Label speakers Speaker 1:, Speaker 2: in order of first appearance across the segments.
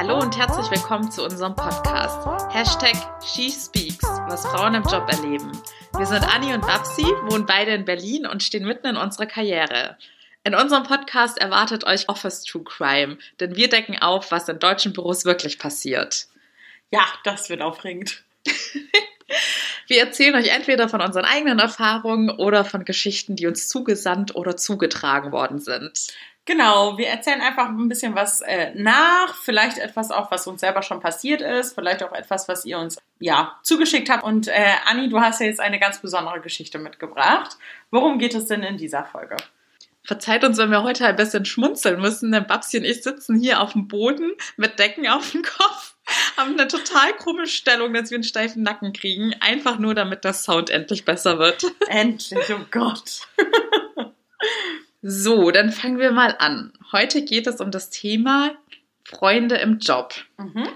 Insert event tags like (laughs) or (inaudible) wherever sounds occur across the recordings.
Speaker 1: Hallo und herzlich willkommen zu unserem Podcast. Hashtag SheSpeaks, was Frauen im Job erleben. Wir sind Anni und Babsi, wohnen beide in Berlin und stehen mitten in unserer Karriere. In unserem Podcast erwartet euch Office True Crime, denn wir decken auf, was in deutschen Büros wirklich passiert.
Speaker 2: Ja, das wird aufregend. (laughs)
Speaker 1: Wir erzählen euch entweder von unseren eigenen Erfahrungen oder von Geschichten, die uns zugesandt oder zugetragen worden sind.
Speaker 2: Genau, wir erzählen einfach ein bisschen was äh, nach, vielleicht etwas auch, was uns selber schon passiert ist, vielleicht auch etwas, was ihr uns ja zugeschickt habt. Und äh, Anni, du hast ja jetzt eine ganz besondere Geschichte mitgebracht. Worum geht es denn in dieser Folge?
Speaker 1: Verzeiht uns, wenn wir heute ein bisschen schmunzeln müssen, denn Babsi und ich sitzen hier auf dem Boden mit Decken auf dem Kopf, haben eine total krumme Stellung, dass wir einen steifen Nacken kriegen, einfach nur damit der Sound endlich besser wird.
Speaker 2: Endlich, oh Gott.
Speaker 1: So, dann fangen wir mal an. Heute geht es um das Thema Freunde im Job.
Speaker 2: Mhm.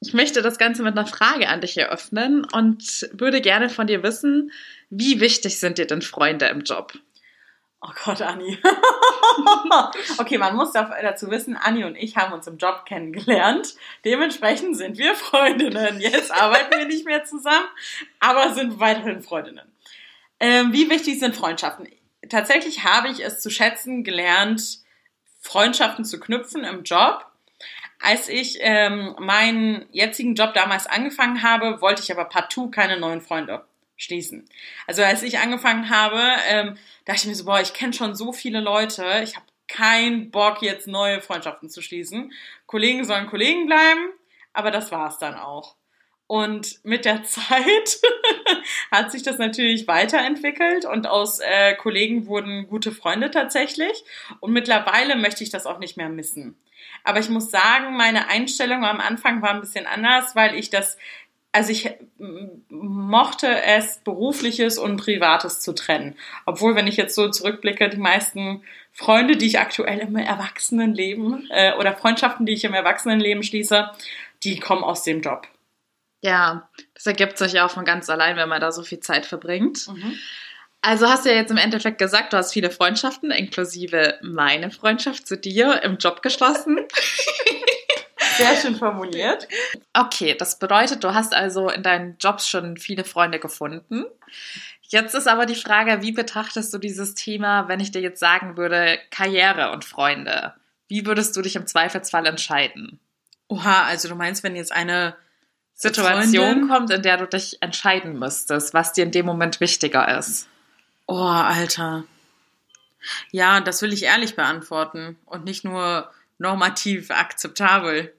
Speaker 1: Ich möchte das Ganze mit einer Frage an dich eröffnen und würde gerne von dir wissen, wie wichtig sind dir denn Freunde im Job?
Speaker 2: Oh Gott, Anni. (laughs) okay, man muss dazu wissen, Anni und ich haben uns im Job kennengelernt. Dementsprechend sind wir Freundinnen. Jetzt arbeiten wir nicht mehr zusammen, aber sind weiterhin Freundinnen. Ähm, wie wichtig sind Freundschaften? Tatsächlich habe ich es zu schätzen gelernt, Freundschaften zu knüpfen im Job. Als ich ähm, meinen jetzigen Job damals angefangen habe, wollte ich aber partout keine neuen Freunde schließen. Also als ich angefangen habe, ähm, dachte ich mir so, boah, ich kenne schon so viele Leute, ich habe keinen Bock, jetzt neue Freundschaften zu schließen. Kollegen sollen Kollegen bleiben, aber das war's dann auch. Und mit der (laughs) Zeit hat sich das natürlich weiterentwickelt und aus äh, Kollegen wurden gute Freunde tatsächlich. Und mittlerweile möchte ich das auch nicht mehr missen. Aber ich muss sagen, meine Einstellung am Anfang war ein bisschen anders, weil ich das, also ich mochte es, berufliches und privates zu trennen. Obwohl, wenn ich jetzt so zurückblicke, die meisten Freunde, die ich aktuell im Erwachsenenleben äh, oder Freundschaften, die ich im Erwachsenenleben schließe, die kommen aus dem Job.
Speaker 1: Ja, das ergibt sich ja auch von ganz allein, wenn man da so viel Zeit verbringt. Mhm. Also hast du ja jetzt im Endeffekt gesagt, du hast viele Freundschaften, inklusive meine Freundschaft zu dir im Job geschlossen. (laughs)
Speaker 2: Sehr schön formuliert.
Speaker 1: Okay, das bedeutet, du hast also in deinen Jobs schon viele Freunde gefunden. Jetzt ist aber die Frage, wie betrachtest du dieses Thema, wenn ich dir jetzt sagen würde, Karriere und Freunde? Wie würdest du dich im Zweifelsfall entscheiden?
Speaker 2: Oha, also du meinst, wenn jetzt eine
Speaker 1: Situation Freundin. kommt, in der du dich entscheiden müsstest, was dir in dem Moment wichtiger ist?
Speaker 2: Oh, Alter. Ja, das will ich ehrlich beantworten und nicht nur normativ akzeptabel.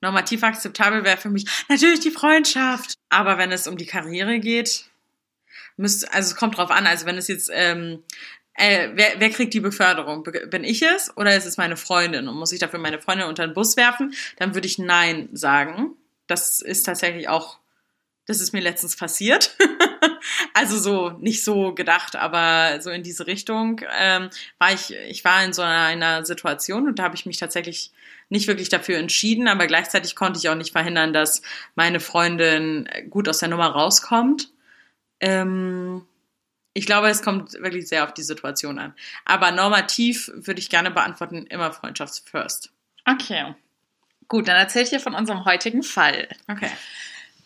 Speaker 2: Normativ akzeptabel wäre für mich natürlich die Freundschaft. Aber wenn es um die Karriere geht, müsste, also es kommt drauf an, also wenn es jetzt, ähm, äh, wer, wer kriegt die Beförderung? Bin ich es oder ist es meine Freundin? Und muss ich dafür meine Freundin unter den Bus werfen? Dann würde ich Nein sagen das ist tatsächlich auch, das ist mir letztens passiert. (laughs) also so, nicht so gedacht, aber so in diese Richtung ähm, war ich, ich war in so einer Situation und da habe ich mich tatsächlich nicht wirklich dafür entschieden, aber gleichzeitig konnte ich auch nicht verhindern, dass meine Freundin gut aus der Nummer rauskommt. Ähm, ich glaube, es kommt wirklich sehr auf die Situation an. Aber normativ würde ich gerne beantworten, immer Freundschaft first.
Speaker 1: Okay. Gut, dann erzähl ich dir von unserem heutigen Fall.
Speaker 2: Okay.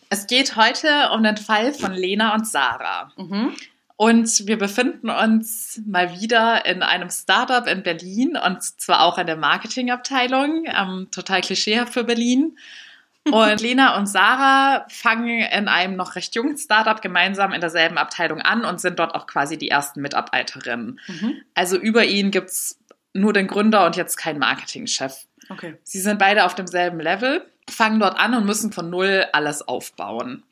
Speaker 1: Es geht heute um den Fall von Lena und Sarah.
Speaker 2: Mhm.
Speaker 1: Und wir befinden uns mal wieder in einem Startup in Berlin und zwar auch in der Marketingabteilung, ähm, total klischeehaft für Berlin. (laughs) Und Lena und Sarah fangen in einem noch recht jungen Startup gemeinsam in derselben Abteilung an und sind dort auch quasi die ersten Mitarbeiterinnen. Mhm. Also über ihnen gibt's nur den Gründer und jetzt kein Marketingchef.
Speaker 2: Okay.
Speaker 1: Sie sind beide auf demselben Level, fangen dort an und müssen von Null alles aufbauen.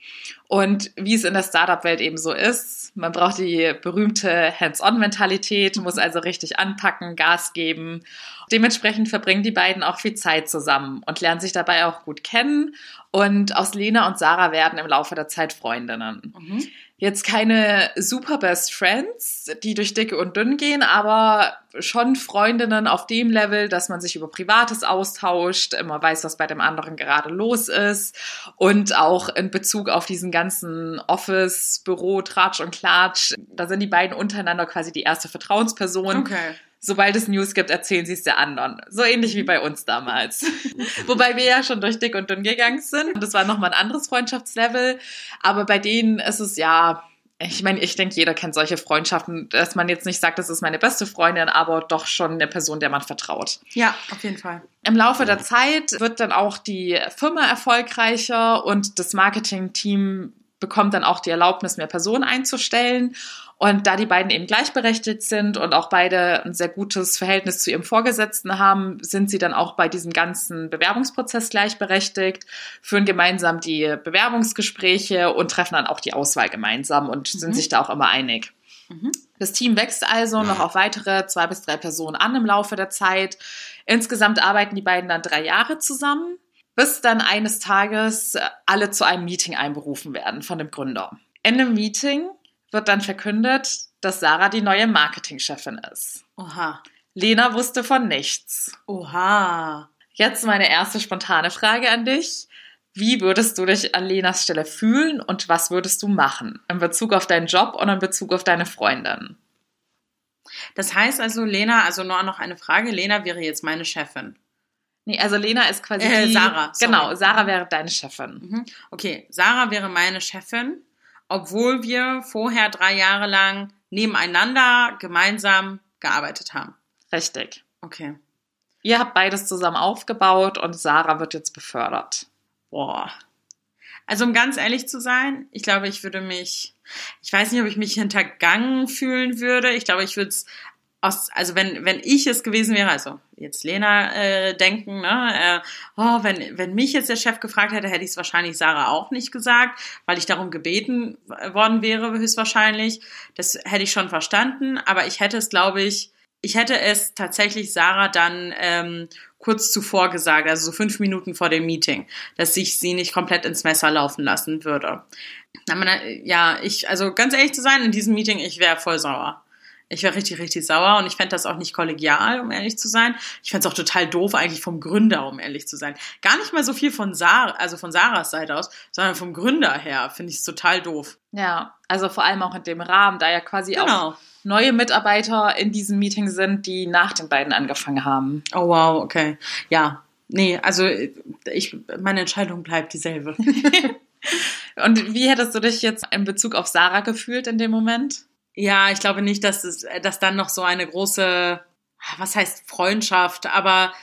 Speaker 1: Und wie es in der Startup-Welt eben so ist, man braucht die berühmte Hands-on-Mentalität, muss also richtig anpacken, Gas geben. Dementsprechend verbringen die beiden auch viel Zeit zusammen und lernen sich dabei auch gut kennen. Und aus Lena und Sarah werden im Laufe der Zeit Freundinnen. Mhm jetzt keine super Best Friends, die durch dicke und dünn gehen, aber schon Freundinnen auf dem Level, dass man sich über Privates austauscht, immer weiß, was bei dem anderen gerade los ist und auch in Bezug auf diesen ganzen Office, Büro, Tratsch und Klatsch, da sind die beiden untereinander quasi die erste Vertrauensperson.
Speaker 2: Okay.
Speaker 1: Sobald es News gibt, erzählen sie es der anderen. So ähnlich wie bei uns damals. (laughs) Wobei wir ja schon durch dick und dünn gegangen sind. Das war nochmal ein anderes Freundschaftslevel. Aber bei denen ist es ja, ich meine, ich denke, jeder kennt solche Freundschaften, dass man jetzt nicht sagt, das ist meine beste Freundin, aber doch schon eine Person, der man vertraut.
Speaker 2: Ja, auf jeden Fall.
Speaker 1: Im Laufe der Zeit wird dann auch die Firma erfolgreicher und das Marketing-Team bekommt dann auch die Erlaubnis, mehr Personen einzustellen. Und da die beiden eben gleichberechtigt sind und auch beide ein sehr gutes Verhältnis zu ihrem Vorgesetzten haben, sind sie dann auch bei diesem ganzen Bewerbungsprozess gleichberechtigt, führen gemeinsam die Bewerbungsgespräche und treffen dann auch die Auswahl gemeinsam und mhm. sind sich da auch immer einig. Mhm. Das Team wächst also noch auf weitere zwei bis drei Personen an im Laufe der Zeit. Insgesamt arbeiten die beiden dann drei Jahre zusammen, bis dann eines Tages alle zu einem Meeting einberufen werden von dem Gründer. In dem Meeting wird dann verkündet, dass Sarah die neue Marketingchefin ist.
Speaker 2: Oha.
Speaker 1: Lena wusste von nichts.
Speaker 2: Oha.
Speaker 1: Jetzt meine erste spontane Frage an dich. Wie würdest du dich an Lenas Stelle fühlen und was würdest du machen in Bezug auf deinen Job und in Bezug auf deine Freundin?
Speaker 2: Das heißt also, Lena, also nur noch eine Frage, Lena wäre jetzt meine Chefin.
Speaker 1: Nee, also Lena ist quasi
Speaker 2: äh,
Speaker 1: die,
Speaker 2: Sarah.
Speaker 1: Sorry. Genau, Sarah wäre deine Chefin.
Speaker 2: Mhm. Okay, Sarah wäre meine Chefin obwohl wir vorher drei Jahre lang nebeneinander gemeinsam gearbeitet haben.
Speaker 1: Richtig.
Speaker 2: Okay.
Speaker 1: Ihr habt beides zusammen aufgebaut und Sarah wird jetzt befördert.
Speaker 2: Boah. Also um ganz ehrlich zu sein, ich glaube, ich würde mich, ich weiß nicht, ob ich mich hintergangen fühlen würde. Ich glaube, ich würde es aus, also wenn, wenn ich es gewesen wäre, also jetzt Lena äh, denken, ne, äh, oh, wenn, wenn mich jetzt der Chef gefragt hätte, hätte ich es wahrscheinlich Sarah auch nicht gesagt, weil ich darum gebeten worden wäre, höchstwahrscheinlich. Das hätte ich schon verstanden, aber ich hätte es, glaube ich, ich hätte es tatsächlich Sarah dann ähm, kurz zuvor gesagt, also so fünf Minuten vor dem Meeting, dass ich sie nicht komplett ins Messer laufen lassen würde. Ja, ich, also ganz ehrlich zu sein, in diesem Meeting, ich wäre voll sauer. Ich wäre richtig, richtig sauer und ich fände das auch nicht kollegial, um ehrlich zu sein. Ich fände es auch total doof eigentlich vom Gründer, um ehrlich zu sein. Gar nicht mal so viel von Sarah, also von Sarahs Seite aus, sondern vom Gründer her finde ich es total doof.
Speaker 1: Ja, also vor allem auch in dem Rahmen, da ja quasi genau. auch neue Mitarbeiter in diesem Meeting sind, die nach den beiden angefangen haben.
Speaker 2: Oh wow, okay. Ja, nee, also ich, meine Entscheidung bleibt dieselbe. (laughs)
Speaker 1: und wie hättest du dich jetzt in Bezug auf Sarah gefühlt in dem Moment?
Speaker 2: Ja, ich glaube nicht, dass es, dass dann noch so eine große, was heißt Freundschaft, aber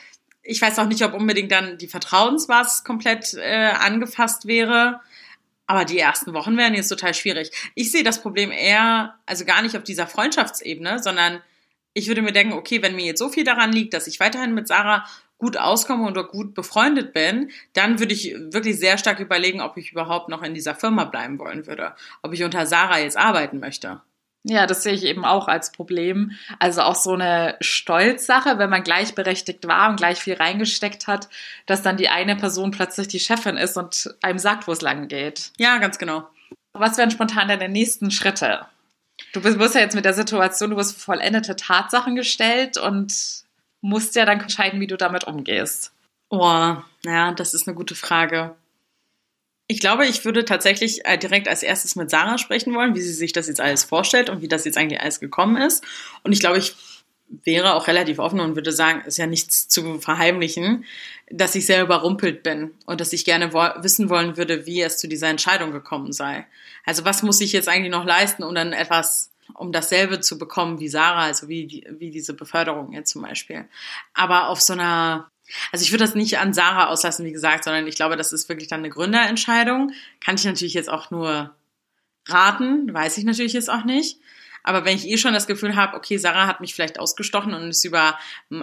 Speaker 2: ich weiß auch nicht, ob unbedingt dann die Vertrauensbasis komplett äh, angefasst wäre. Aber die ersten Wochen wären jetzt total schwierig. Ich sehe das Problem eher, also gar nicht auf dieser Freundschaftsebene, sondern ich würde mir denken, okay, wenn mir jetzt so viel daran liegt, dass ich weiterhin mit Sarah gut auskomme und gut befreundet bin, dann würde ich wirklich sehr stark überlegen, ob ich überhaupt noch in dieser Firma bleiben wollen würde. Ob ich unter Sarah jetzt arbeiten möchte.
Speaker 1: Ja, das sehe ich eben auch als Problem. Also auch so eine Stolzsache, wenn man gleichberechtigt war und gleich viel reingesteckt hat, dass dann die eine Person plötzlich die Chefin ist und einem sagt, wo es lang geht.
Speaker 2: Ja, ganz genau.
Speaker 1: Was wären spontan deine nächsten Schritte? Du wirst ja jetzt mit der Situation, du wirst vollendete Tatsachen gestellt und musst ja dann entscheiden, wie du damit umgehst.
Speaker 2: Oh, ja, das ist eine gute Frage. Ich glaube, ich würde tatsächlich äh, direkt als erstes mit Sarah sprechen wollen, wie sie sich das jetzt alles vorstellt und wie das jetzt eigentlich alles gekommen ist. Und ich glaube, ich wäre auch relativ offen und würde sagen, ist ja nichts zu verheimlichen, dass ich sehr überrumpelt bin und dass ich gerne wo wissen wollen würde, wie es zu dieser Entscheidung gekommen sei. Also was muss ich jetzt eigentlich noch leisten, um dann etwas, um dasselbe zu bekommen wie Sarah, also wie, wie diese Beförderung jetzt zum Beispiel. Aber auf so einer also ich würde das nicht an Sarah auslassen, wie gesagt, sondern ich glaube, das ist wirklich dann eine Gründerentscheidung. Kann ich natürlich jetzt auch nur raten, weiß ich natürlich jetzt auch nicht. Aber wenn ich eh schon das Gefühl habe, okay, Sarah hat mich vielleicht ausgestochen und ist über,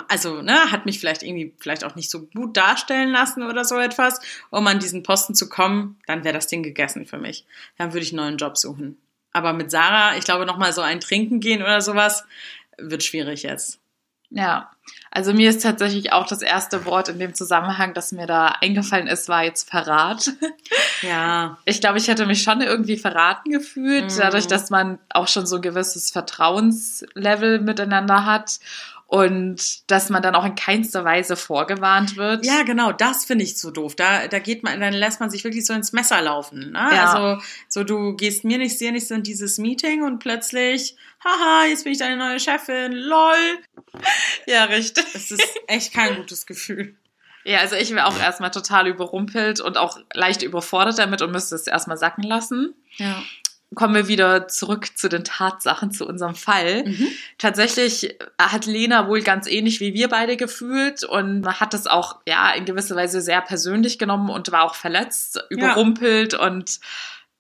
Speaker 2: also, ne, hat mich vielleicht irgendwie vielleicht auch nicht so gut darstellen lassen oder so etwas, um an diesen Posten zu kommen, dann wäre das Ding gegessen für mich. Dann würde ich einen neuen Job suchen. Aber mit Sarah, ich glaube, nochmal so ein Trinken gehen oder sowas, wird schwierig jetzt.
Speaker 1: Ja, also mir ist tatsächlich auch das erste Wort in dem Zusammenhang, das mir da eingefallen ist, war jetzt Verrat.
Speaker 2: Ja. (laughs)
Speaker 1: Ich glaube, ich hätte mich schon irgendwie verraten gefühlt, mhm. dadurch, dass man auch schon so ein gewisses Vertrauenslevel miteinander hat. Und dass man dann auch in keinster Weise vorgewarnt wird.
Speaker 2: Ja, genau, das finde ich so doof. Da, da geht man, dann lässt man sich wirklich so ins Messer laufen. Ne?
Speaker 1: Ja.
Speaker 2: Also, so du gehst mir nicht, dir nicht so in dieses Meeting und plötzlich, haha, jetzt bin ich deine neue Chefin, lol. (laughs)
Speaker 1: Ja, richtig.
Speaker 2: Das ist echt kein gutes Gefühl.
Speaker 1: Ja, also ich wäre auch erstmal total überrumpelt und auch leicht überfordert damit und müsste es erstmal sacken lassen.
Speaker 2: Ja.
Speaker 1: Kommen wir wieder zurück zu den Tatsachen, zu unserem Fall.
Speaker 2: Mhm.
Speaker 1: Tatsächlich hat Lena wohl ganz ähnlich wie wir beide gefühlt und hat es auch ja in gewisser Weise sehr persönlich genommen und war auch verletzt, überrumpelt und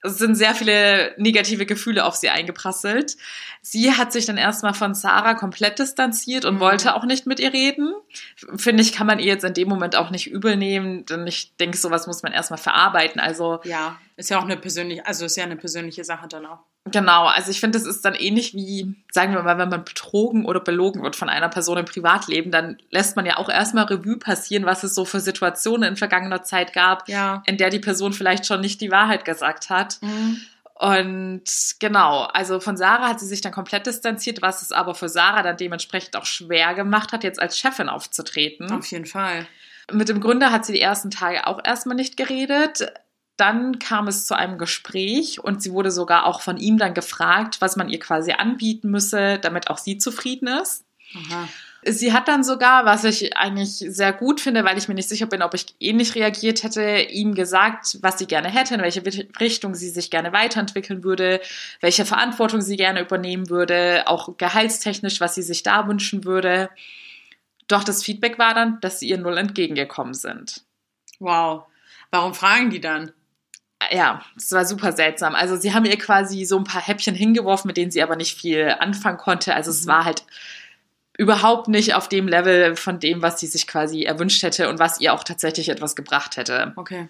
Speaker 1: es sind sehr viele negative Gefühle auf sie eingeprasselt. Sie hat sich dann erstmal von Sarah komplett distanziert und
Speaker 2: Mhm.
Speaker 1: wollte auch nicht mit ihr reden. Finde ich, kann man ihr jetzt in dem Moment auch nicht übel nehmen, denn ich denke, sowas muss man erstmal verarbeiten. Also
Speaker 2: Ja, ist ja auch eine persönliche, also ist ja eine persönliche Sache dann auch.
Speaker 1: Genau, also ich finde, das ist dann ähnlich wie, sagen wir mal, wenn man betrogen oder belogen wird von einer Person im Privatleben, dann lässt man ja auch erstmal Revue passieren, was es so für Situationen in vergangener Zeit gab,
Speaker 2: Ja.
Speaker 1: in der die Person vielleicht schon nicht die Wahrheit gesagt hat. Und genau, also von Sarah hat sie sich dann komplett distanziert, was es aber für Sarah dann dementsprechend auch schwer gemacht hat, jetzt als Chefin aufzutreten.
Speaker 2: Auf jeden Fall.
Speaker 1: Mit dem Gründer hat sie die ersten Tage auch erstmal nicht geredet. Dann kam es zu einem Gespräch und sie wurde sogar auch von ihm dann gefragt, was man ihr quasi anbieten müsse, damit auch sie zufrieden ist.
Speaker 2: Aha.
Speaker 1: Sie hat dann sogar, was ich eigentlich sehr gut finde, weil ich mir nicht sicher bin, ob ich ähnlich reagiert hätte, ihm gesagt, was sie gerne hätte, in welche Richtung sie sich gerne weiterentwickeln würde, welche Verantwortung sie gerne übernehmen würde, auch gehaltstechnisch, was sie sich da wünschen würde. Doch das Feedback war dann, dass sie ihr null entgegengekommen sind.
Speaker 2: Wow. Warum fragen die dann?
Speaker 1: Ja, das war super seltsam. Also sie haben ihr quasi so ein paar Häppchen hingeworfen, mit denen sie aber nicht viel anfangen konnte. Also es
Speaker 2: Mhm.
Speaker 1: war halt überhaupt nicht auf dem Level von dem, was sie sich quasi erwünscht hätte und was ihr auch tatsächlich etwas gebracht hätte.
Speaker 2: Okay.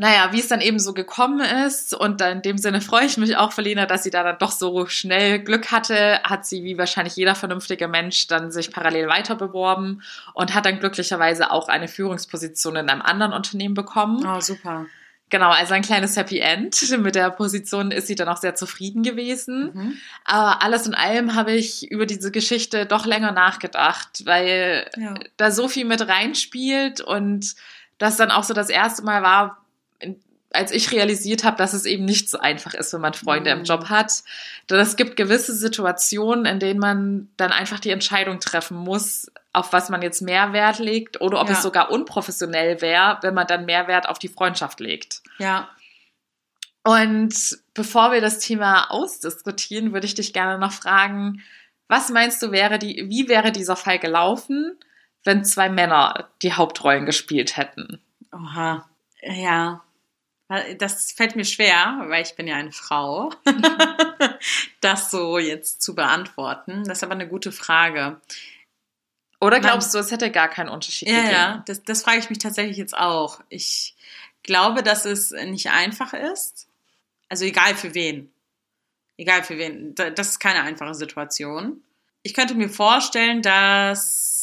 Speaker 1: Naja, wie es dann eben so gekommen ist und in dem Sinne freue ich mich auch für Lena, dass sie da dann doch so schnell Glück hatte, hat sie wie wahrscheinlich jeder vernünftige Mensch dann sich parallel weiter beworben und hat dann glücklicherweise auch eine Führungsposition in einem anderen Unternehmen bekommen.
Speaker 2: Oh, super.
Speaker 1: Genau, also ein kleines Happy End. (laughs) Mit der Position ist sie dann auch sehr zufrieden gewesen.
Speaker 2: Mhm.
Speaker 1: Aber alles in allem habe ich über diese Geschichte doch länger nachgedacht, weil
Speaker 2: Ja.
Speaker 1: da so viel mit reinspielt und das dann auch so das erste Mal war, als ich realisiert habe, dass es eben nicht so einfach ist, wenn man Freunde
Speaker 2: Mhm.
Speaker 1: im Job hat. Denn es gibt gewisse Situationen, in denen man dann einfach die Entscheidung treffen muss, auf was man jetzt mehr Wert legt oder ob
Speaker 2: Ja.
Speaker 1: es sogar unprofessionell wäre, wenn man dann mehr Wert auf die Freundschaft legt.
Speaker 2: Ja.
Speaker 1: Und bevor wir das Thema ausdiskutieren, würde ich dich gerne noch fragen, was meinst du, wäre die, wie wäre dieser Fall gelaufen, wenn zwei Männer die Hauptrollen gespielt hätten?
Speaker 2: Oha. Ja. Das fällt mir schwer, weil ich bin ja eine Frau, (laughs) (laughs) das so jetzt zu beantworten. Das ist aber eine gute Frage.
Speaker 1: Oder glaubst du, es hätte gar keinen Unterschied
Speaker 2: Ja,
Speaker 1: gegeben?
Speaker 2: ja, das, das frage ich mich tatsächlich jetzt auch. Ich glaube, dass es nicht einfach ist. Also egal für wen. Egal für wen. Da- Das ist keine einfache Situation. Ich könnte mir vorstellen, dass.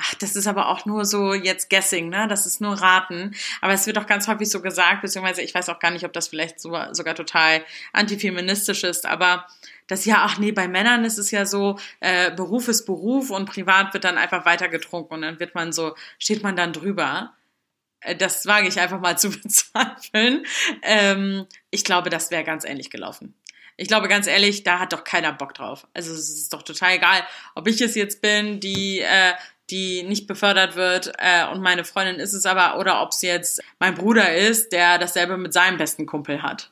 Speaker 2: Ach, das ist aber auch nur so jetzt Guessing, ne? Das ist nur Raten. Aber es wird auch ganz häufig so gesagt, beziehungsweise ich weiß auch gar nicht, ob das vielleicht so, sogar total antifeministisch ist, aber das ja, ach nee, bei Männern ist es ja so, äh, Beruf ist Beruf und privat wird dann einfach weitergetrunken und dann wird man so, steht man dann drüber. Äh, Das wage ich einfach mal (laughs) zu bezweifeln. Ähm, ich glaube, das wäre ganz ähnlich gelaufen. Ich glaube, ganz ehrlich, da hat doch keiner Bock drauf. Also es ist doch total egal, ob ich es jetzt bin, die, äh, die nicht befördert wird äh, und meine Freundin ist es aber, oder ob es jetzt mein Bruder ist, der dasselbe mit seinem besten Kumpel hat.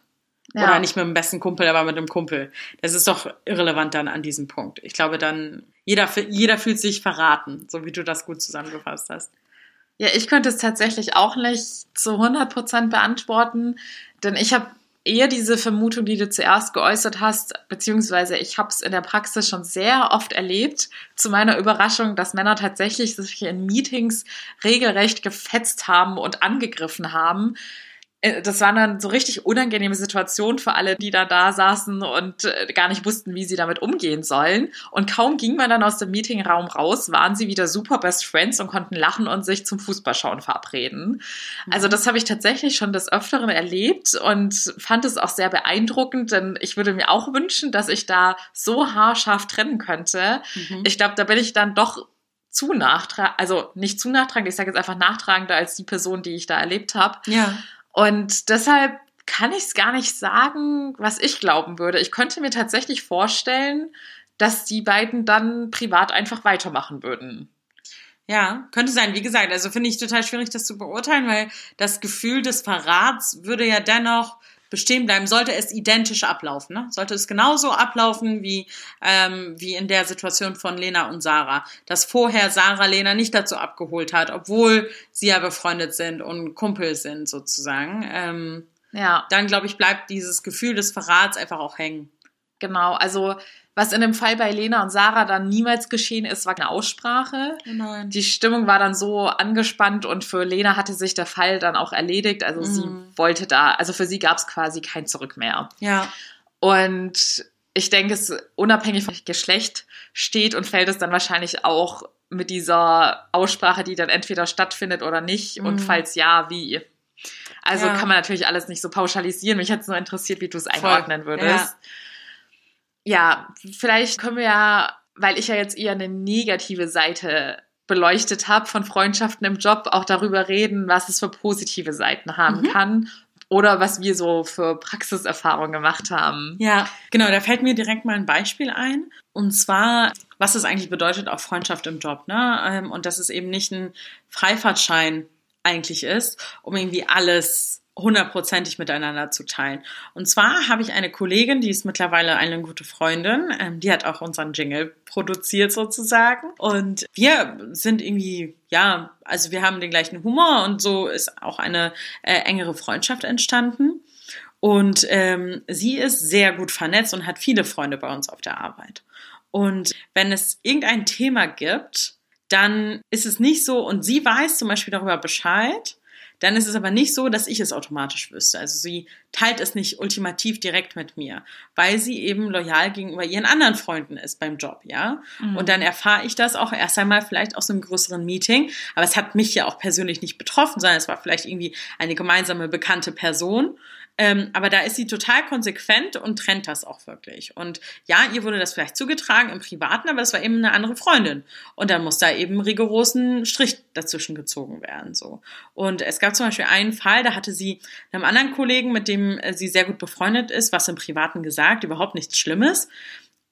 Speaker 1: Ja.
Speaker 2: Oder nicht mit dem besten Kumpel, aber mit dem Kumpel. Das ist doch irrelevant dann an diesem Punkt. Ich glaube dann, jeder, jeder fühlt sich verraten, so wie du das gut zusammengefasst hast.
Speaker 1: Ja, ich könnte es tatsächlich auch nicht zu 100% beantworten, denn ich habe eher diese Vermutung, die du zuerst geäußert hast, beziehungsweise ich habe es in der Praxis schon sehr oft erlebt, zu meiner Überraschung, dass Männer tatsächlich sich in Meetings regelrecht gefetzt haben und angegriffen haben. Äh, das waren dann so richtig unangenehme Situationen für alle, die da da saßen und äh, gar nicht wussten, wie sie damit umgehen sollen. Und kaum ging man dann aus dem Meetingraum raus, waren sie wieder super Best Friends und konnten lachen und sich zum Fußballschauen verabreden. Also das habe ich tatsächlich schon des Öfteren erlebt und fand es auch sehr beeindruckend, denn ich würde mir auch wünschen, dass ich da so haarscharf trennen könnte.
Speaker 2: Mhm.
Speaker 1: Ich glaube, da bin ich dann doch zu nachtragend, also nicht zu nachtragend, ich sage jetzt einfach nachtragender als die Person, die ich da erlebt habe.
Speaker 2: Ja.
Speaker 1: Und deshalb kann ich es gar nicht sagen, was ich glauben würde. Ich könnte mir tatsächlich vorstellen, dass die beiden dann privat einfach weitermachen würden.
Speaker 2: Ja, könnte sein. Wie gesagt, also finde ich total schwierig, das zu beurteilen, weil das Gefühl des Verrats würde ja dennoch bestehen bleiben, sollte es identisch ablaufen. Ne? Sollte es genauso ablaufen wie, ähm, wie in der Situation von Lena und Sarah. Dass vorher Sarah Lena nicht dazu abgeholt hat, obwohl sie ja befreundet sind und Kumpel sind sozusagen. Ähm,
Speaker 1: Ja,
Speaker 2: dann, glaube ich, bleibt dieses Gefühl des Verrats einfach auch hängen.
Speaker 1: genau. Also was in dem Fall bei Lena und Sarah dann niemals geschehen ist, war eine Aussprache.
Speaker 2: Oh.
Speaker 1: Die Stimmung war dann so angespannt und für Lena hatte sich der Fall dann auch erledigt. Also
Speaker 2: Mhm.
Speaker 1: sie wollte da, also für sie gab es quasi kein Zurück mehr.
Speaker 2: Ja,
Speaker 1: Und ich denke, es unabhängig vom Geschlecht steht und fällt es dann wahrscheinlich auch mit dieser Aussprache, die dann entweder stattfindet oder nicht. Und
Speaker 2: Mhm.
Speaker 1: falls ja, wie. Also
Speaker 2: Ja.
Speaker 1: kann man natürlich alles nicht so pauschalisieren. Mich hätte es nur interessiert, wie du es
Speaker 2: Voll.
Speaker 1: einordnen würdest. Ja. Vielleicht können wir ja, weil ich ja jetzt eher eine negative Seite beleuchtet habe von Freundschaften im Job, auch darüber reden, was es für positive Seiten haben
Speaker 2: Mhm.
Speaker 1: kann oder was wir so für Praxiserfahrungen gemacht haben.
Speaker 2: Ja, genau, da fällt mir direkt mal ein Beispiel ein. Und zwar, was es eigentlich bedeutet, auch Freundschaft im Job, ne? Ähm, Und dass es eben nicht ein Freifahrtschein eigentlich ist, um irgendwie alles hundertprozentig miteinander zu teilen. Und zwar habe ich eine Kollegin, die ist mittlerweile eine gute Freundin, ähm, die hat auch unseren Jingle produziert sozusagen. Und wir sind irgendwie, ja, also wir haben den gleichen Humor und so ist auch eine äh, engere Freundschaft entstanden. Und ähm, sie ist sehr gut vernetzt und hat viele Freunde bei uns auf der Arbeit. Und wenn es irgendein Thema gibt, dann ist es nicht so, und sie weiß zum Beispiel darüber Bescheid, dann ist es aber nicht so, dass ich es automatisch wüsste. Also sie teilt es nicht ultimativ direkt mit mir, weil sie eben loyal gegenüber ihren anderen Freunden ist beim Job, ja.
Speaker 1: Mhm.
Speaker 2: Und dann erfahre ich das auch erst einmal vielleicht aus einem größeren Meeting. Aber es hat mich ja auch persönlich nicht betroffen, sondern es war vielleicht irgendwie eine gemeinsame bekannte Person. Ähm, aber da ist sie total konsequent und trennt das auch wirklich. Und ja, ihr wurde das vielleicht zugetragen im Privaten, aber das war eben eine andere Freundin. Und dann muss da eben rigorosen Strich dazwischen gezogen werden. So. Und es gab zum Beispiel einen Fall, da hatte sie einem anderen Kollegen, mit dem äh, sie sehr gut befreundet ist, was im Privaten gesagt, überhaupt nichts Schlimmes.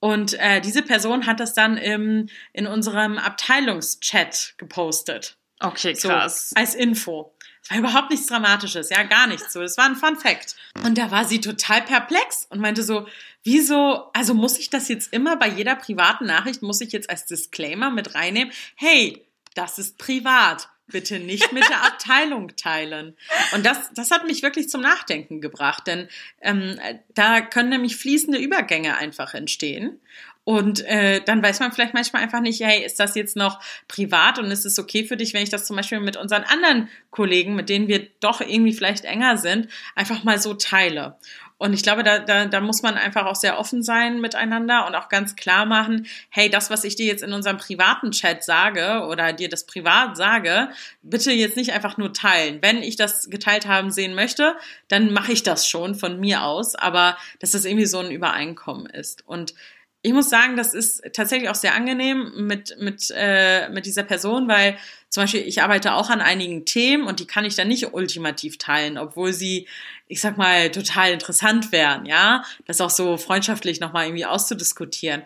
Speaker 2: Und äh, diese Person hat das dann im, in unserem Abteilungschat gepostet.
Speaker 1: Okay,
Speaker 2: So,
Speaker 1: krass.
Speaker 2: als Info. Es war überhaupt nichts Dramatisches, ja, gar nichts so. Das war ein Fun Fact. Und da war sie total perplex und meinte so, wieso, also muss ich das jetzt immer bei jeder privaten Nachricht, muss ich jetzt als Disclaimer mit reinnehmen, hey, das ist privat. Bitte nicht mit der Abteilung teilen. Und das, das hat mich wirklich zum Nachdenken gebracht, denn ähm, da können nämlich fließende Übergänge einfach entstehen. Und äh, dann weiß man vielleicht manchmal einfach nicht, hey, ist das jetzt noch privat und ist es okay für dich, wenn ich das zum Beispiel mit unseren anderen Kollegen, mit denen wir doch irgendwie vielleicht enger sind, einfach mal so teile. Und ich glaube, da, da, da muss man einfach auch sehr offen sein miteinander und auch ganz klar machen, hey, das, was ich dir jetzt in unserem privaten Chat sage oder dir das privat sage, bitte jetzt nicht einfach nur teilen. Wenn ich das geteilt haben sehen möchte, dann mache ich das schon von mir aus, aber dass das irgendwie so ein Übereinkommen ist. Und ich muss sagen, das ist tatsächlich auch sehr angenehm mit, mit, äh, mit dieser Person, weil zum Beispiel ich arbeite auch an einigen Themen und die kann ich dann nicht ultimativ teilen, obwohl sie, ich sag mal, total interessant wären, ja, das auch so freundschaftlich nochmal irgendwie auszudiskutieren.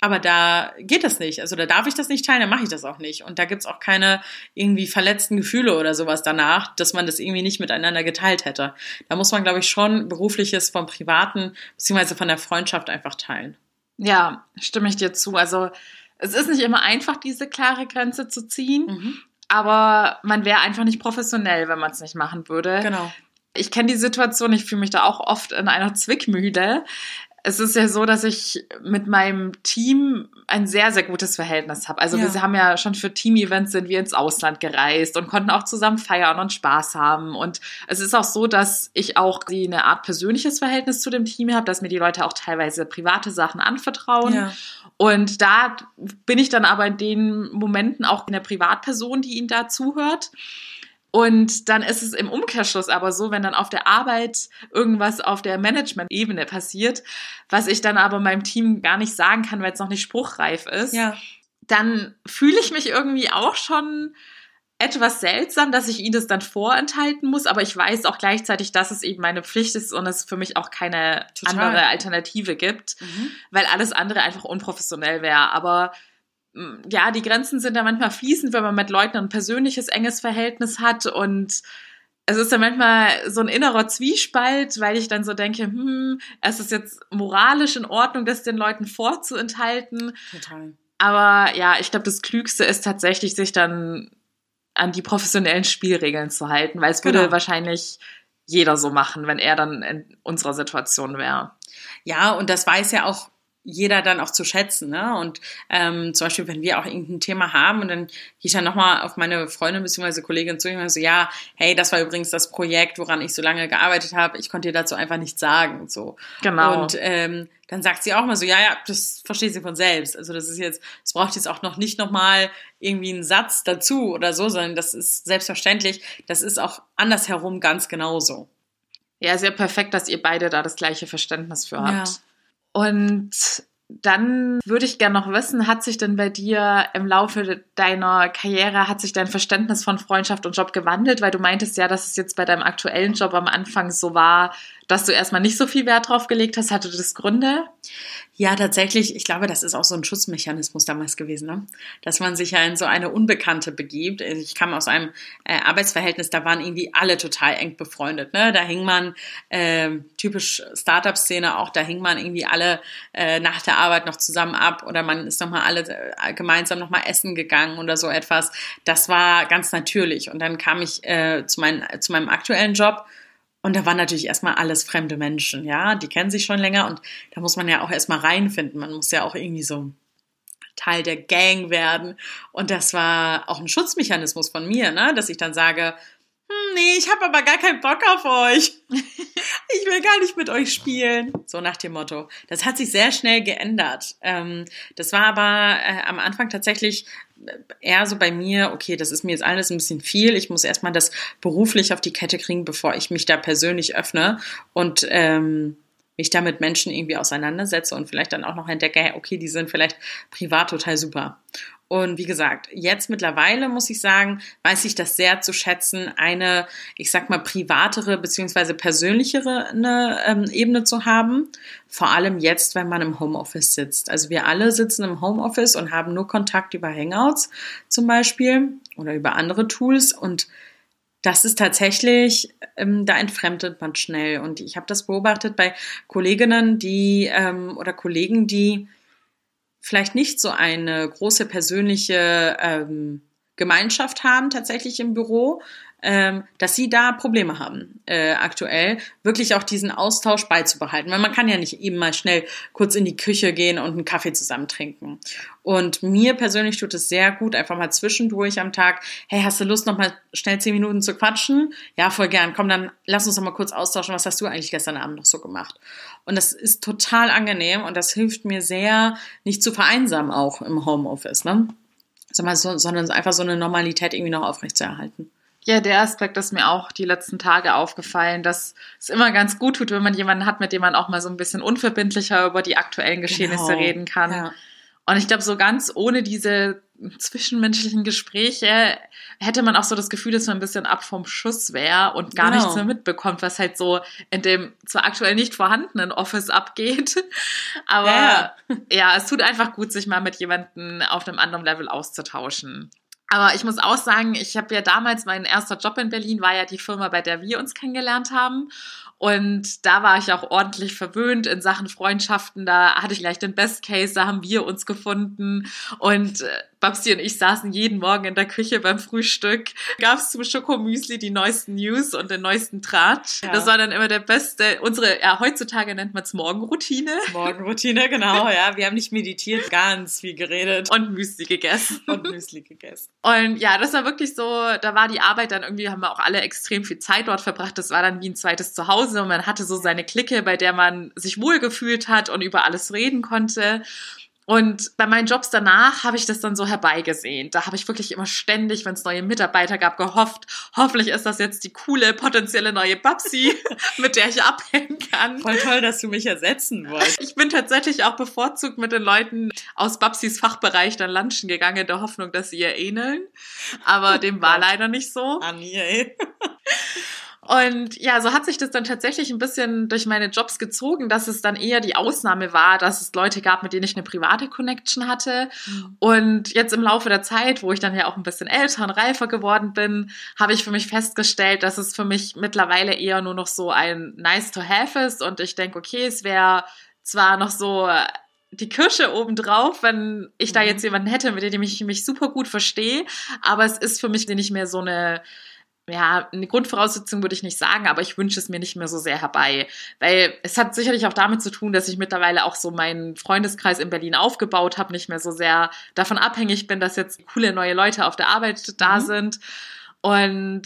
Speaker 2: Aber da geht das nicht. Also da darf ich das nicht teilen, dann mache ich das auch nicht. Und da gibt's auch keine irgendwie verletzten Gefühle oder sowas danach, dass man das irgendwie nicht miteinander geteilt hätte. Da muss man, glaube ich, schon berufliches vom Privaten beziehungsweise von der Freundschaft einfach teilen.
Speaker 1: Ja, stimme ich dir zu. Also es ist nicht immer einfach, diese klare Grenze zu ziehen,
Speaker 2: Mhm.
Speaker 1: aber man wäre einfach nicht professionell, wenn man es nicht machen würde.
Speaker 2: Genau.
Speaker 1: Ich kenne die Situation, ich fühle mich da auch oft in einer Zwickmühle. es ist ja so, dass ich mit meinem Team ein sehr, sehr gutes Verhältnis habe. Also ja. wir haben ja schon für Team-Events sind wir ins Ausland gereist und konnten auch zusammen feiern und Spaß haben. Und es ist auch so, dass ich auch eine Art persönliches Verhältnis zu dem Team habe, dass mir die Leute auch teilweise private Sachen anvertrauen. Ja. Und da bin ich dann aber in den Momenten auch eine Privatperson, die ihnen da zuhört. Und dann ist es im Umkehrschluss aber so, wenn dann auf der Arbeit irgendwas auf der Management-Ebene passiert, was ich dann aber meinem Team gar nicht sagen kann, weil es noch nicht spruchreif ist, ja. dann fühle ich mich irgendwie auch schon etwas seltsam, dass ich ihnen das dann vorenthalten muss, aber ich weiß auch gleichzeitig, dass es eben meine Pflicht ist und es für mich auch keine Total. andere Alternative gibt, mhm. weil alles andere einfach unprofessionell wäre. Aber ja, die Grenzen sind da manchmal fließend, wenn man mit Leuten ein persönliches, enges Verhältnis hat und es ist dann manchmal so ein innerer Zwiespalt, weil ich dann so denke, hm, es ist jetzt moralisch in Ordnung, das den Leuten vorzuenthalten. Total. Aber ja, ich glaube, das Klügste ist tatsächlich, sich dann an die professionellen Spielregeln zu halten, weil es genau. würde wahrscheinlich jeder so machen, wenn er dann in unserer Situation wäre.
Speaker 2: Ja, und das weiß ja auch jeder dann auch zu schätzen. Ne? Und ähm, zum Beispiel, wenn wir auch irgendein Thema haben und dann gehe ich dann nochmal auf meine Freundin bzw. Kollegin zu und so, ja, hey, das war übrigens das Projekt, woran ich so lange gearbeitet habe. Ich konnte dir dazu einfach nichts sagen. So. Genau. Und ähm, dann sagt sie auch mal so, ja, ja, das versteht sie von selbst. Also das ist jetzt, es braucht jetzt auch noch nicht nochmal irgendwie einen Satz dazu oder so, sondern das ist selbstverständlich. Das ist auch andersherum ganz genauso.
Speaker 1: Ja, sehr perfekt, dass ihr beide da das gleiche Verständnis für habt. Ja. Und dann würde ich gerne noch wissen, hat sich denn bei dir im Laufe deiner Karriere, hat sich dein Verständnis von Freundschaft und Job gewandelt? Weil du meintest ja, dass es jetzt bei deinem aktuellen Job am Anfang so war, dass du erstmal nicht so viel Wert drauf gelegt hast. Hatte das Gründe?
Speaker 2: Ja, tatsächlich. Ich glaube, das ist auch so ein Schutzmechanismus damals gewesen, ne? dass man sich ja in so eine Unbekannte begibt. Also ich kam aus einem äh, Arbeitsverhältnis, da waren irgendwie alle total eng befreundet. Ne? Da hing man, äh, typisch Startup-Szene auch, da hing man irgendwie alle äh, nach der Arbeit noch zusammen ab oder man ist nochmal alle äh, gemeinsam nochmal essen gegangen oder so etwas. Das war ganz natürlich. Und dann kam ich äh, zu, mein, zu meinem aktuellen Job und da waren natürlich erstmal alles fremde Menschen, ja, die kennen sich schon länger und da muss man ja auch erstmal reinfinden. Man muss ja auch irgendwie so Teil der Gang werden. Und das war auch ein Schutzmechanismus von mir, ne? dass ich dann sage, hm, nee, ich habe aber gar keinen Bock auf euch. (laughs) Ich will gar nicht mit euch spielen. So nach dem Motto. Das hat sich sehr schnell geändert. Ähm, das war aber äh, am Anfang tatsächlich eher so bei mir, okay, das ist mir jetzt alles ein bisschen viel. Ich muss erstmal das beruflich auf die Kette kriegen, bevor ich mich da persönlich öffne und ähm, mich da mit Menschen irgendwie auseinandersetze und vielleicht dann auch noch entdecke, okay, die sind vielleicht privat total super. Und wie gesagt, jetzt mittlerweile muss ich sagen, weiß ich das sehr zu schätzen, eine, ich sag mal, privatere beziehungsweise persönlichere eine, ähm, Ebene zu haben. Vor allem jetzt, wenn man im Homeoffice sitzt. Also wir alle sitzen im Homeoffice und haben nur Kontakt über Hangouts zum Beispiel oder über andere Tools und das ist tatsächlich, ähm, da entfremdet man schnell. Und ich habe das beobachtet bei Kolleginnen, die ähm, oder Kollegen, die vielleicht nicht so eine große persönliche ähm, Gemeinschaft haben tatsächlich im Büro, ähm, dass sie da Probleme haben äh, aktuell, wirklich auch diesen Austausch beizubehalten. Weil man kann ja nicht eben mal schnell kurz in die Küche gehen und einen Kaffee zusammen trinken. Und mir persönlich tut es sehr gut, einfach mal zwischendurch am Tag, hey, hast du Lust, noch mal schnell zehn Minuten zu quatschen? Ja, voll gern. Komm, dann lass uns noch mal kurz austauschen. Was hast du eigentlich gestern Abend noch so gemacht? Und das ist total angenehm und das hilft mir sehr, nicht zu vereinsamen auch im Homeoffice, ne? sondern einfach so eine Normalität irgendwie noch aufrechtzuerhalten.
Speaker 1: Ja, der Aspekt ist mir auch die letzten Tage aufgefallen, dass es immer ganz gut tut, wenn man jemanden hat, mit dem man auch mal so ein bisschen unverbindlicher über die aktuellen Geschehnisse genau. reden kann. Ja. Und ich glaube, so ganz ohne diese zwischenmenschlichen Gespräche hätte man auch so das Gefühl, dass man ein bisschen ab vom Schuss wäre und gar genau. nichts mehr mitbekommt, was halt so in dem zwar aktuell nicht vorhandenen Office abgeht. (laughs) Aber ja, ja es tut einfach gut, sich mal mit jemandem auf einem anderen Level auszutauschen. Aber ich muss auch sagen, ich habe ja damals, mein erster Job in Berlin war ja die Firma, bei der wir uns kennengelernt haben. Und da war ich auch ordentlich verwöhnt in Sachen Freundschaften. Da hatte ich gleich den Best Case, da haben wir uns gefunden. Und äh, Babsi und ich saßen jeden Morgen in der Küche beim Frühstück. Gab es zum Schokomüsli die neuesten News und den neuesten Tratsch. Ja. Das war dann immer der beste. Unsere, ja, heutzutage nennt man es Morgenroutine. (laughs)
Speaker 2: Morgenroutine, genau, ja. Wir haben nicht meditiert, ganz viel geredet.
Speaker 1: Und Müsli gegessen.
Speaker 2: Und Müsli gegessen.
Speaker 1: Und ja, das war wirklich so, da war die Arbeit dann irgendwie, haben wir auch alle extrem viel Zeit dort verbracht. Das war dann wie ein zweites Zuhause und man hatte so seine Clique, bei der man sich wohlgefühlt hat und über alles reden konnte. Und bei meinen Jobs danach habe ich das dann so herbeigesehen. Da habe ich wirklich immer ständig, wenn es neue Mitarbeiter gab, gehofft, hoffentlich ist das jetzt die coole, potenzielle neue Babsi, (laughs) mit der ich abhängen kann.
Speaker 2: Voll toll, dass du mich ersetzen wolltest.
Speaker 1: Ich bin tatsächlich auch bevorzugt mit den Leuten aus Babsis Fachbereich dann lunchen gegangen, in der Hoffnung, dass sie ihr ähneln. Aber oh dem war leider nicht so.
Speaker 2: Anni, ey.
Speaker 1: Und ja, so hat sich das dann tatsächlich ein bisschen durch meine Jobs gezogen, dass es dann eher die Ausnahme war, dass es Leute gab, mit denen ich eine private Connection hatte. Mhm. Und jetzt im Laufe der Zeit, wo ich dann ja auch ein bisschen älter und reifer geworden bin, habe ich für mich festgestellt, dass es für mich mittlerweile eher nur noch so ein nice to have ist. Und ich denke, okay, es wäre zwar noch so die Kirsche obendrauf, wenn ich da mhm. jetzt jemanden hätte, mit dem ich mich super gut verstehe. Aber es ist für mich nicht mehr so eine ja, eine Grundvoraussetzung würde ich nicht sagen, aber ich wünsche es mir nicht mehr so sehr herbei. Weil es hat sicherlich auch damit zu tun, dass ich mittlerweile auch so meinen Freundeskreis in Berlin aufgebaut habe, nicht mehr so sehr davon abhängig bin, dass jetzt coole neue Leute auf der Arbeit da mhm. sind. Und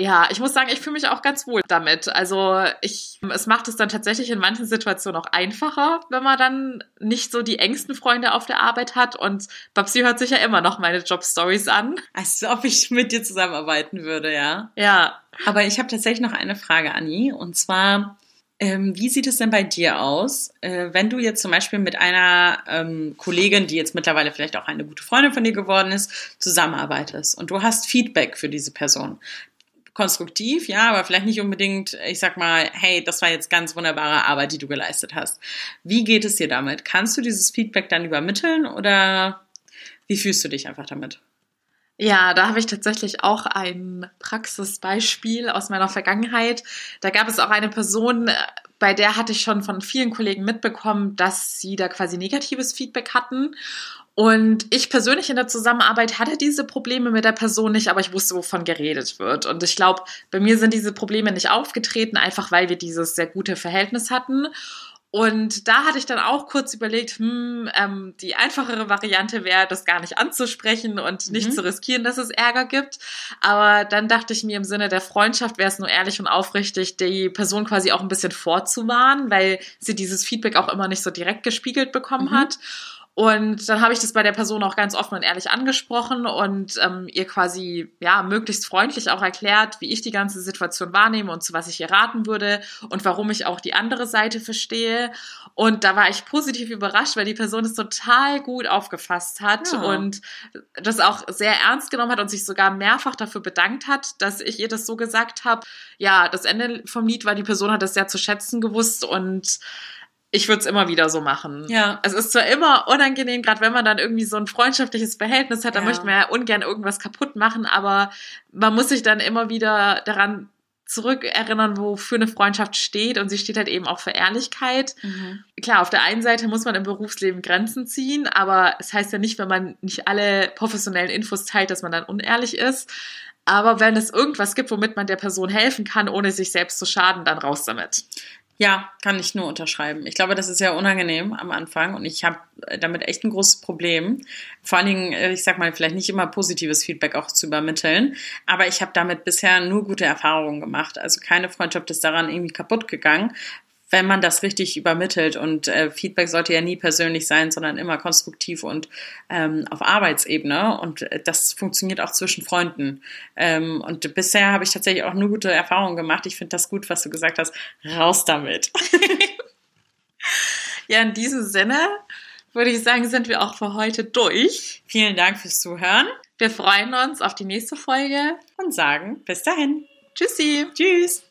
Speaker 1: ja, ich muss sagen, ich fühle mich auch ganz wohl damit. Also ich, es macht es dann tatsächlich in manchen Situationen auch einfacher, wenn man dann nicht so die engsten Freunde auf der Arbeit hat. Und Babsi hört sich ja immer noch meine Jobstories an.
Speaker 2: Als ob ich mit dir zusammenarbeiten würde, ja.
Speaker 1: Ja.
Speaker 2: Aber ich habe tatsächlich noch eine Frage, Anni. Und zwar, ähm, wie sieht es denn bei dir aus, äh, wenn du jetzt zum Beispiel mit einer ähm, Kollegin, die jetzt mittlerweile vielleicht auch eine gute Freundin von dir geworden ist, zusammenarbeitest und du hast Feedback für diese Person? Konstruktiv, ja, aber vielleicht nicht unbedingt, ich sag mal, hey, das war jetzt ganz wunderbare Arbeit, die du geleistet hast. Wie geht es dir damit? Kannst du dieses Feedback dann übermitteln oder wie fühlst du dich einfach damit?
Speaker 1: Ja, da habe ich tatsächlich auch ein Praxisbeispiel aus meiner Vergangenheit. Da gab es auch eine Person, bei der hatte ich schon von vielen Kollegen mitbekommen, dass sie da quasi negatives Feedback hatten. Und ich persönlich in der Zusammenarbeit hatte diese Probleme mit der Person nicht, aber ich wusste, wovon geredet wird. Und ich glaube, bei mir sind diese Probleme nicht aufgetreten, einfach weil wir dieses sehr gute Verhältnis hatten. Und da hatte ich dann auch kurz überlegt, hm, ähm, die einfachere Variante wäre, das gar nicht anzusprechen und nicht mhm. zu riskieren, dass es Ärger gibt. Aber dann dachte ich mir, im Sinne der Freundschaft wäre es nur ehrlich und aufrichtig, die Person quasi auch ein bisschen vorzuwarnen, weil sie dieses Feedback auch immer nicht so direkt gespiegelt bekommen mhm. hat. Und dann habe ich das bei der Person auch ganz offen und ehrlich angesprochen und ähm, ihr quasi ja möglichst freundlich auch erklärt, wie ich die ganze Situation wahrnehme und zu was ich ihr raten würde und warum ich auch die andere Seite verstehe. Und da war ich positiv überrascht, weil die Person es total gut aufgefasst hat ja. und das auch sehr ernst genommen hat und sich sogar mehrfach dafür bedankt hat, dass ich ihr das so gesagt habe. Ja, das Ende vom Lied war, die Person hat das sehr zu schätzen gewusst und ich würde es immer wieder so machen.
Speaker 2: Ja.
Speaker 1: Es ist zwar immer unangenehm, gerade wenn man dann irgendwie so ein freundschaftliches Verhältnis hat, dann ja. möchte man ja ungern irgendwas kaputt machen, aber man muss sich dann immer wieder daran zurückerinnern, wofür eine Freundschaft steht und sie steht halt eben auch für Ehrlichkeit. Mhm. Klar, auf der einen Seite muss man im Berufsleben Grenzen ziehen, aber es heißt ja nicht, wenn man nicht alle professionellen Infos teilt, dass man dann unehrlich ist. Aber wenn es irgendwas gibt, womit man der Person helfen kann, ohne sich selbst zu schaden, dann raus damit.
Speaker 2: Ja, kann ich nur unterschreiben. Ich glaube, das ist ja unangenehm am Anfang und ich habe damit echt ein großes Problem. Vor allen Dingen, äh, ich sag mal, vielleicht nicht immer positives Feedback auch zu übermitteln, aber ich habe damit bisher nur gute Erfahrungen gemacht. Also keine Freundschaft ist daran irgendwie kaputt gegangen, wenn man das richtig übermittelt. Und äh, Feedback sollte ja nie persönlich sein, sondern immer konstruktiv und ähm, auf Arbeitsebene. Und äh, das funktioniert auch zwischen Freunden. Ähm, und bisher habe ich tatsächlich auch nur gute Erfahrungen gemacht. Ich finde das gut, was du gesagt hast. Raus damit. (laughs)
Speaker 1: ja, in diesem Sinne würde ich sagen, sind wir auch für heute durch.
Speaker 2: Vielen Dank fürs Zuhören.
Speaker 1: Wir freuen uns auf die nächste Folge
Speaker 2: und sagen bis dahin.
Speaker 1: Tschüssi.
Speaker 2: Tschüss.